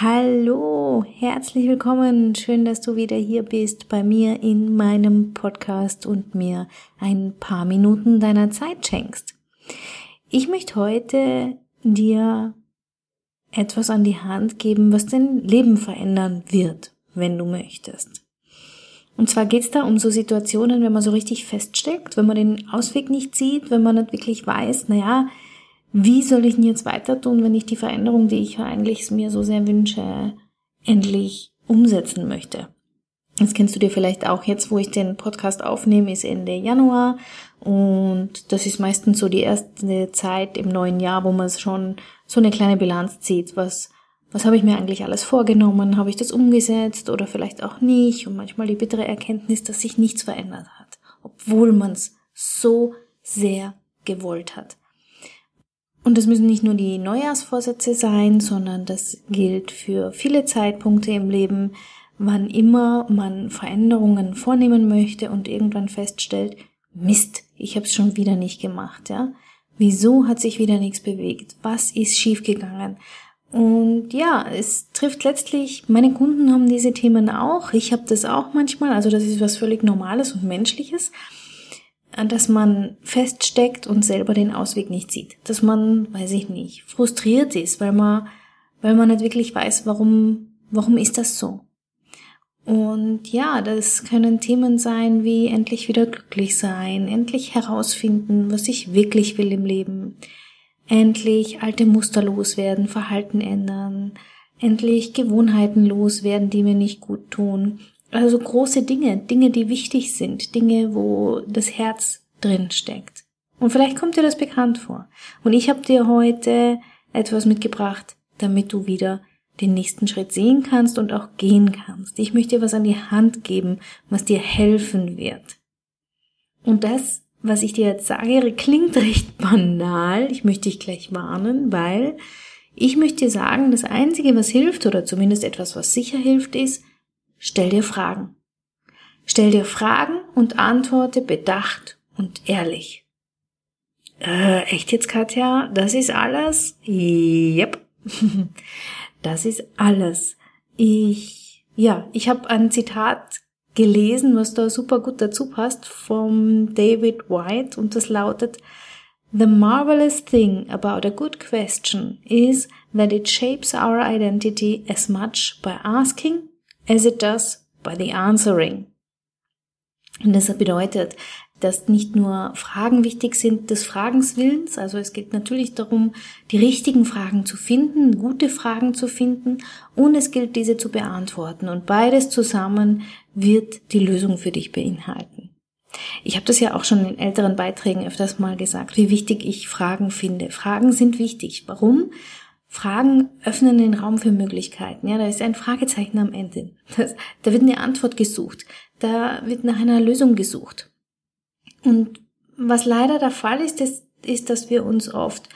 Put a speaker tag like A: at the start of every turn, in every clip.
A: Hallo, herzlich willkommen. Schön, dass du wieder hier bist bei mir in meinem Podcast und mir ein paar Minuten deiner Zeit schenkst. Ich möchte heute dir etwas an die Hand geben, was dein Leben verändern wird, wenn du möchtest. Und zwar geht es da um so Situationen, wenn man so richtig feststeckt, wenn man den Ausweg nicht sieht, wenn man nicht wirklich weiß, naja, wie soll ich denn jetzt weiter tun, wenn ich die Veränderung, die ich eigentlich mir so sehr wünsche, endlich umsetzen möchte. Das kennst du dir vielleicht auch jetzt, wo ich den Podcast aufnehme, ist Ende Januar und das ist meistens so die erste Zeit im neuen Jahr, wo man schon so eine kleine Bilanz zieht, was was habe ich mir eigentlich alles vorgenommen, habe ich das umgesetzt oder vielleicht auch nicht und manchmal die bittere Erkenntnis, dass sich nichts verändert hat, obwohl man es so sehr gewollt hat. Und das müssen nicht nur die Neujahrsvorsätze sein, sondern das gilt für viele Zeitpunkte im Leben, wann immer man Veränderungen vornehmen möchte und irgendwann feststellt, Mist, ich habe es schon wieder nicht gemacht, ja? Wieso hat sich wieder nichts bewegt? Was ist schiefgegangen? Und ja, es trifft letztlich, meine Kunden haben diese Themen auch, ich habe das auch manchmal, also das ist was völlig Normales und Menschliches dass man feststeckt und selber den Ausweg nicht sieht. Dass man, weiß ich nicht, frustriert ist, weil man, weil man nicht wirklich weiß, warum, warum ist das so? Und ja, das können Themen sein wie endlich wieder glücklich sein, endlich herausfinden, was ich wirklich will im Leben, endlich alte Muster loswerden, Verhalten ändern, endlich Gewohnheiten loswerden, die mir nicht gut tun, also große Dinge, Dinge, die wichtig sind, Dinge, wo das Herz drin steckt. Und vielleicht kommt dir das bekannt vor. Und ich habe dir heute etwas mitgebracht, damit du wieder den nächsten Schritt sehen kannst und auch gehen kannst. Ich möchte dir was an die Hand geben, was dir helfen wird. Und das, was ich dir jetzt sage, klingt recht banal. Ich möchte dich gleich warnen, weil ich möchte dir sagen, das Einzige, was hilft, oder zumindest etwas, was sicher hilft, ist, Stell dir Fragen. Stell dir Fragen und antworte bedacht und ehrlich. Äh, echt jetzt, Katja? Das ist alles? Yep. das ist alles. Ich, ja, ich habe ein Zitat gelesen, was da super gut dazu passt, vom David White und das lautet, The marvelous thing about a good question is that it shapes our identity as much by asking as it does by the answering. Und das bedeutet, dass nicht nur Fragen wichtig sind des Fragenswillens, also es geht natürlich darum, die richtigen Fragen zu finden, gute Fragen zu finden und es gilt, diese zu beantworten. Und beides zusammen wird die Lösung für dich beinhalten. Ich habe das ja auch schon in älteren Beiträgen öfters mal gesagt, wie wichtig ich Fragen finde. Fragen sind wichtig. Warum? Fragen öffnen den Raum für Möglichkeiten. Ja, da ist ein Fragezeichen am Ende. Das, da wird eine Antwort gesucht. Da wird nach einer Lösung gesucht. Und was leider der Fall ist, ist, ist, dass wir uns oft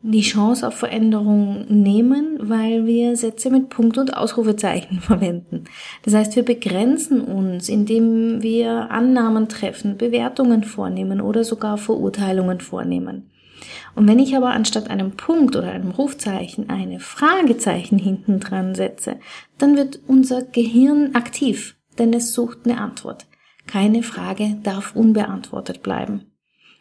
A: die Chance auf Veränderung nehmen, weil wir Sätze mit Punkt- und Ausrufezeichen verwenden. Das heißt, wir begrenzen uns, indem wir Annahmen treffen, Bewertungen vornehmen oder sogar Verurteilungen vornehmen. Und wenn ich aber anstatt einem Punkt oder einem Rufzeichen eine Fragezeichen hinten dran setze, dann wird unser Gehirn aktiv, denn es sucht eine Antwort. Keine Frage darf unbeantwortet bleiben.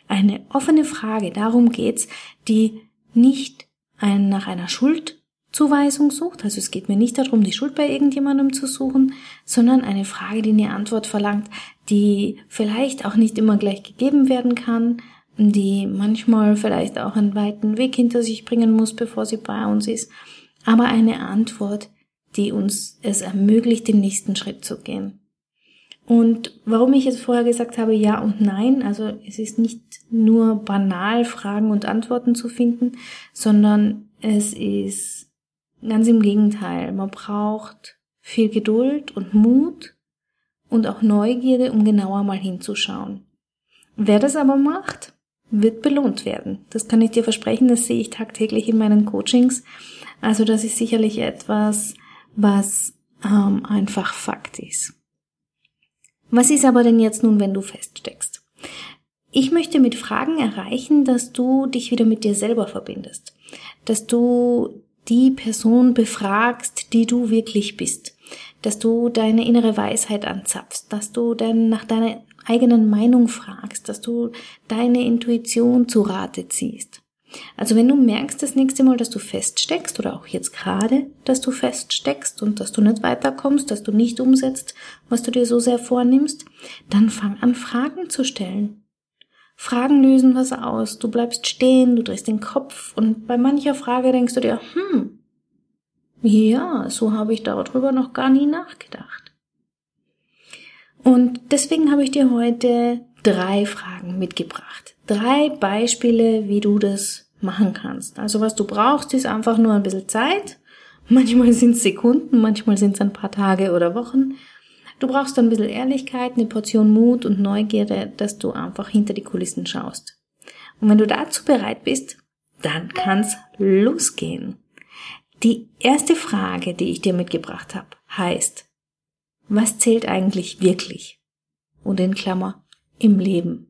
A: Eine offene Frage, darum geht's, die nicht ein, nach einer Schuldzuweisung sucht, also es geht mir nicht darum, die Schuld bei irgendjemandem zu suchen, sondern eine Frage, die eine Antwort verlangt, die vielleicht auch nicht immer gleich gegeben werden kann, die manchmal vielleicht auch einen weiten Weg hinter sich bringen muss, bevor sie bei uns ist, aber eine Antwort, die uns es ermöglicht, den nächsten Schritt zu gehen. Und warum ich jetzt vorher gesagt habe ja und nein, also es ist nicht nur banal Fragen und Antworten zu finden, sondern es ist ganz im Gegenteil. Man braucht viel Geduld und Mut und auch Neugierde, um genauer mal hinzuschauen. Wer das aber macht, wird belohnt werden. Das kann ich dir versprechen, das sehe ich tagtäglich in meinen Coachings. Also das ist sicherlich etwas, was ähm, einfach Fakt ist. Was ist aber denn jetzt nun, wenn du feststeckst? Ich möchte mit Fragen erreichen, dass du dich wieder mit dir selber verbindest, dass du die Person befragst, die du wirklich bist, dass du deine innere Weisheit anzapfst, dass du dann nach deiner eigenen Meinung fragst, dass du deine Intuition zu Rate ziehst. Also wenn du merkst das nächste Mal, dass du feststeckst oder auch jetzt gerade, dass du feststeckst und dass du nicht weiterkommst, dass du nicht umsetzt, was du dir so sehr vornimmst, dann fang an Fragen zu stellen. Fragen lösen was aus. Du bleibst stehen, du drehst den Kopf und bei mancher Frage denkst du dir, hm, ja, so habe ich darüber noch gar nie nachgedacht. Und deswegen habe ich dir heute drei Fragen mitgebracht. Drei Beispiele, wie du das machen kannst. Also was du brauchst, ist einfach nur ein bisschen Zeit. Manchmal sind es Sekunden, manchmal sind es ein paar Tage oder Wochen. Du brauchst ein bisschen Ehrlichkeit, eine Portion Mut und Neugierde, dass du einfach hinter die Kulissen schaust. Und wenn du dazu bereit bist, dann kann's losgehen. Die erste Frage, die ich dir mitgebracht habe, heißt, was zählt eigentlich wirklich? Und in Klammer, im Leben.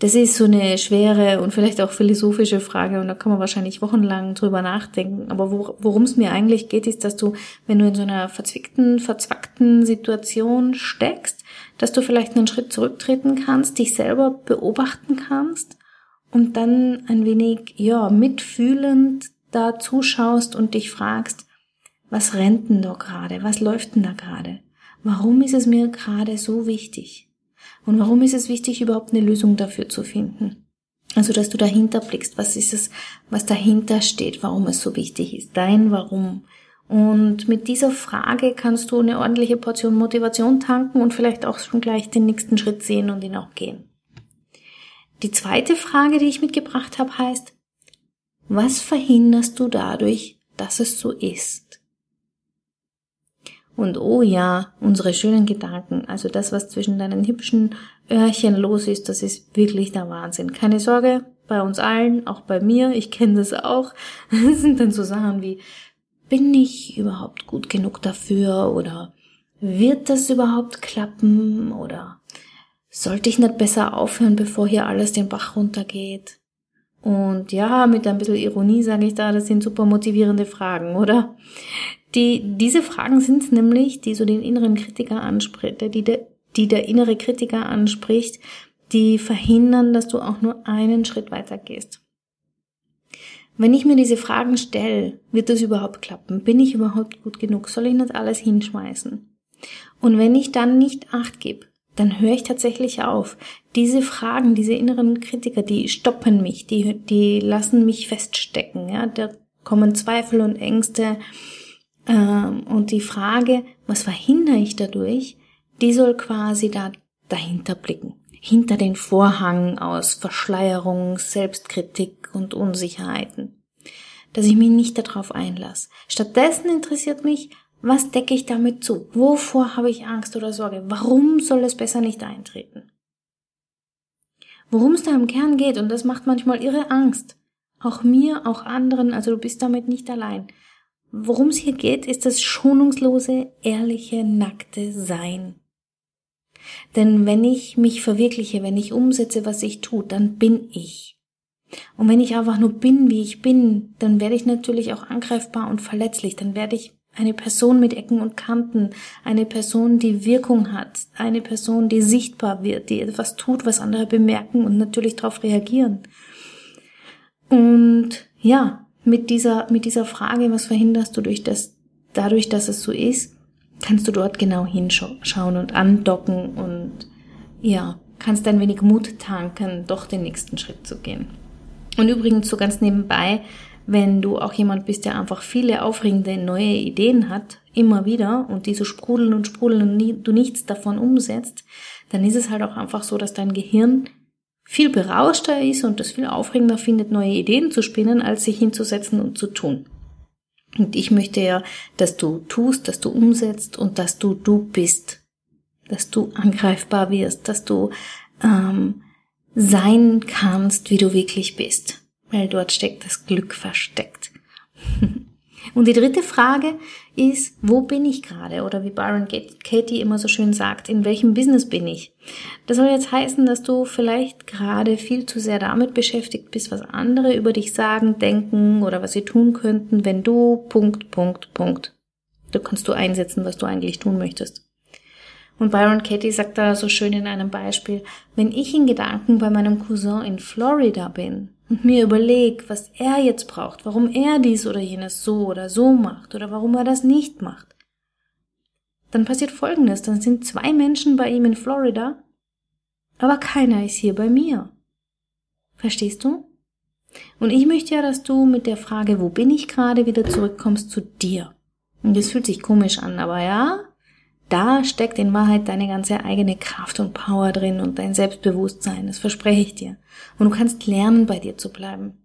A: Das ist so eine schwere und vielleicht auch philosophische Frage und da kann man wahrscheinlich wochenlang drüber nachdenken. Aber worum es mir eigentlich geht, ist, dass du, wenn du in so einer verzwickten, verzwackten Situation steckst, dass du vielleicht einen Schritt zurücktreten kannst, dich selber beobachten kannst und dann ein wenig, ja, mitfühlend da zuschaust und dich fragst, was rennt denn da gerade? Was läuft denn da gerade? Warum ist es mir gerade so wichtig? Und warum ist es wichtig, überhaupt eine Lösung dafür zu finden? Also, dass du dahinter blickst, was ist es, was dahinter steht, warum es so wichtig ist, dein Warum. Und mit dieser Frage kannst du eine ordentliche Portion Motivation tanken und vielleicht auch schon gleich den nächsten Schritt sehen und ihn auch gehen. Die zweite Frage, die ich mitgebracht habe, heißt, was verhinderst du dadurch, dass es so ist? Und oh ja, unsere schönen Gedanken, also das, was zwischen deinen hübschen Öhrchen los ist, das ist wirklich der Wahnsinn. Keine Sorge, bei uns allen, auch bei mir, ich kenne das auch, sind dann so Sachen wie, bin ich überhaupt gut genug dafür oder wird das überhaupt klappen oder sollte ich nicht besser aufhören, bevor hier alles den Bach runtergeht? Und ja, mit ein bisschen Ironie sage ich da, das sind super motivierende Fragen, oder? Die, diese Fragen sind nämlich, die so den inneren Kritiker anspricht, die der, die der innere Kritiker anspricht, die verhindern, dass du auch nur einen Schritt weiter gehst. Wenn ich mir diese Fragen stelle, wird das überhaupt klappen? Bin ich überhaupt gut genug? Soll ich nicht alles hinschmeißen? Und wenn ich dann nicht acht gebe, dann höre ich tatsächlich auf. Diese Fragen, diese inneren Kritiker, die stoppen mich, die, die lassen mich feststecken. Ja? Da kommen Zweifel und Ängste. Ähm, und die Frage, was verhindere ich dadurch, die soll quasi da dahinter blicken. Hinter den Vorhang aus Verschleierung, Selbstkritik und Unsicherheiten. Dass ich mich nicht darauf einlasse. Stattdessen interessiert mich, was decke ich damit zu? Wovor habe ich Angst oder Sorge? Warum soll es besser nicht eintreten? Worum es da im Kern geht, und das macht manchmal irre Angst. Auch mir, auch anderen, also du bist damit nicht allein. Worum es hier geht, ist das schonungslose, ehrliche, nackte Sein. Denn wenn ich mich verwirkliche, wenn ich umsetze, was ich tue, dann bin ich. Und wenn ich einfach nur bin, wie ich bin, dann werde ich natürlich auch angreifbar und verletzlich, dann werde ich eine Person mit Ecken und Kanten, eine Person, die Wirkung hat, eine Person, die sichtbar wird, die etwas tut, was andere bemerken und natürlich darauf reagieren. Und ja, mit dieser, mit dieser Frage, was verhinderst du durch das, dadurch, dass es so ist, kannst du dort genau hinschauen und andocken und ja, kannst ein wenig Mut tanken, doch den nächsten Schritt zu gehen. Und übrigens so ganz nebenbei, wenn du auch jemand bist, der einfach viele aufregende neue Ideen hat, immer wieder, und diese sprudeln und sprudeln und du nichts davon umsetzt, dann ist es halt auch einfach so, dass dein Gehirn viel berauschter ist und es viel aufregender findet, neue Ideen zu spinnen, als sich hinzusetzen und zu tun. Und ich möchte ja, dass du tust, dass du umsetzt und dass du du bist. dass du angreifbar wirst, dass du ähm, sein kannst, wie du wirklich bist, weil dort steckt das Glück versteckt. Und die dritte Frage ist, wo bin ich gerade? Oder wie Byron Katie immer so schön sagt, in welchem Business bin ich? Das soll jetzt heißen, dass du vielleicht gerade viel zu sehr damit beschäftigt bist, was andere über dich sagen, denken oder was sie tun könnten, wenn du Punkt, Punkt, Punkt. Du kannst du einsetzen, was du eigentlich tun möchtest. Und Byron Katie sagt da so schön in einem Beispiel, wenn ich in Gedanken bei meinem Cousin in Florida bin, und mir überlege, was er jetzt braucht, warum er dies oder jenes so oder so macht oder warum er das nicht macht, dann passiert Folgendes, dann sind zwei Menschen bei ihm in Florida, aber keiner ist hier bei mir. Verstehst du? Und ich möchte ja, dass du mit der Frage, wo bin ich gerade, wieder zurückkommst zu dir. Und das fühlt sich komisch an, aber ja, da steckt in Wahrheit deine ganze eigene Kraft und Power drin und dein Selbstbewusstsein, das verspreche ich dir. Und du kannst lernen, bei dir zu bleiben.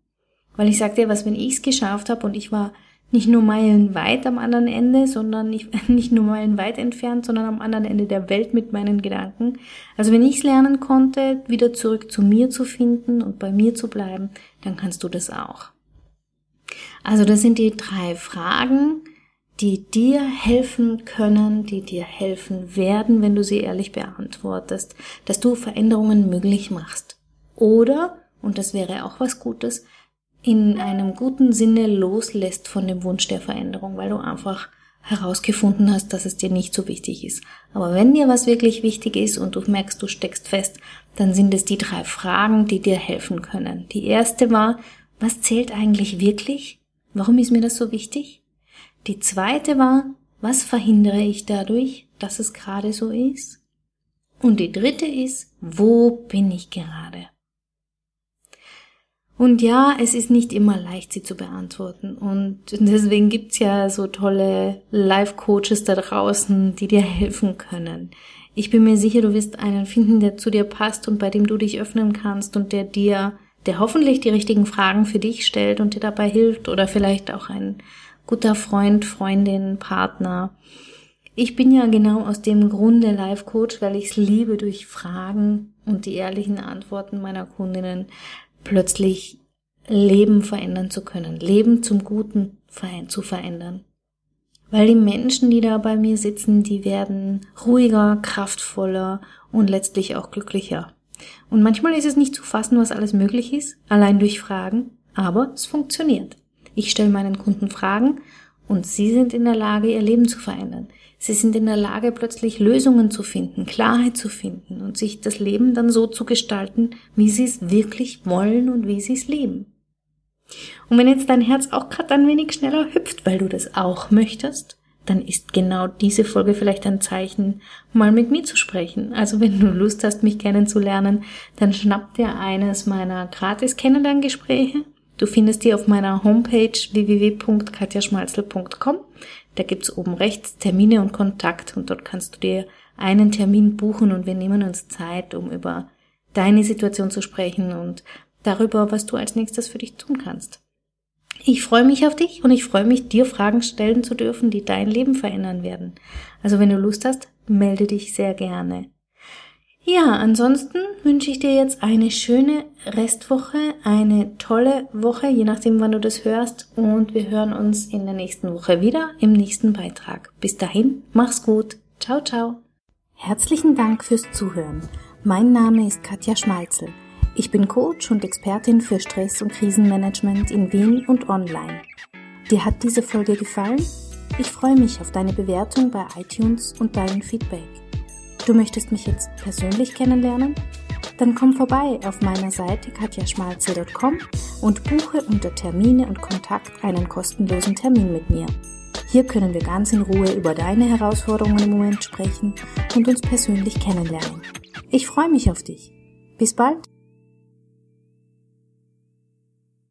A: Weil ich sag dir was, wenn ich es geschafft habe und ich war nicht nur meilenweit am anderen Ende, sondern nicht, nicht nur meilenweit entfernt, sondern am anderen Ende der Welt mit meinen Gedanken. Also wenn ich es lernen konnte, wieder zurück zu mir zu finden und bei mir zu bleiben, dann kannst du das auch. Also das sind die drei Fragen, die dir helfen können, die dir helfen werden, wenn du sie ehrlich beantwortest, dass du Veränderungen möglich machst. Oder, und das wäre auch was Gutes, in einem guten Sinne loslässt von dem Wunsch der Veränderung, weil du einfach herausgefunden hast, dass es dir nicht so wichtig ist. Aber wenn dir was wirklich wichtig ist und du merkst, du steckst fest, dann sind es die drei Fragen, die dir helfen können. Die erste war, was zählt eigentlich wirklich? Warum ist mir das so wichtig? Die zweite war, was verhindere ich dadurch, dass es gerade so ist? Und die dritte ist, wo bin ich gerade? Und ja, es ist nicht immer leicht, sie zu beantworten. Und deswegen gibt's ja so tolle Life-Coaches da draußen, die dir helfen können. Ich bin mir sicher, du wirst einen finden, der zu dir passt und bei dem du dich öffnen kannst und der dir, der hoffentlich die richtigen Fragen für dich stellt und dir dabei hilft oder vielleicht auch ein guter Freund, Freundin, Partner. Ich bin ja genau aus dem Grunde Life Coach, weil ich es liebe, durch Fragen und die ehrlichen Antworten meiner Kundinnen plötzlich Leben verändern zu können, Leben zum Guten zu verändern. Weil die Menschen, die da bei mir sitzen, die werden ruhiger, kraftvoller und letztlich auch glücklicher. Und manchmal ist es nicht zu fassen, was alles möglich ist, allein durch Fragen, aber es funktioniert. Ich stelle meinen Kunden Fragen und sie sind in der Lage, ihr Leben zu verändern. Sie sind in der Lage, plötzlich Lösungen zu finden, Klarheit zu finden und sich das Leben dann so zu gestalten, wie sie es wirklich wollen und wie sie es leben. Und wenn jetzt dein Herz auch gerade ein wenig schneller hüpft, weil du das auch möchtest, dann ist genau diese Folge vielleicht ein Zeichen, mal mit mir zu sprechen. Also wenn du Lust hast, mich kennenzulernen, dann schnapp dir eines meiner gratis Kennenlerngespräche Du findest die auf meiner Homepage www.katjaschmalzel.com. Da gibt's oben rechts Termine und Kontakt und dort kannst du dir einen Termin buchen und wir nehmen uns Zeit, um über deine Situation zu sprechen und darüber, was du als nächstes für dich tun kannst. Ich freue mich auf dich und ich freue mich, dir Fragen stellen zu dürfen, die dein Leben verändern werden. Also wenn du Lust hast, melde dich sehr gerne. Ja, ansonsten wünsche ich dir jetzt eine schöne Restwoche, eine tolle Woche, je nachdem, wann du das hörst. Und wir hören uns in der nächsten Woche wieder im nächsten Beitrag. Bis dahin, mach's gut. Ciao, ciao. Herzlichen Dank fürs Zuhören. Mein Name ist Katja Schmalzel. Ich bin Coach und Expertin für Stress- und Krisenmanagement in Wien und online. Dir hat diese Folge gefallen? Ich freue mich auf deine Bewertung bei iTunes und dein Feedback. Du möchtest mich jetzt persönlich kennenlernen? Dann komm vorbei auf meiner Seite katjaschmalzel.com und buche unter Termine und Kontakt einen kostenlosen Termin mit mir. Hier können wir ganz in Ruhe über deine Herausforderungen im Moment sprechen und uns persönlich kennenlernen. Ich freue mich auf dich. Bis bald!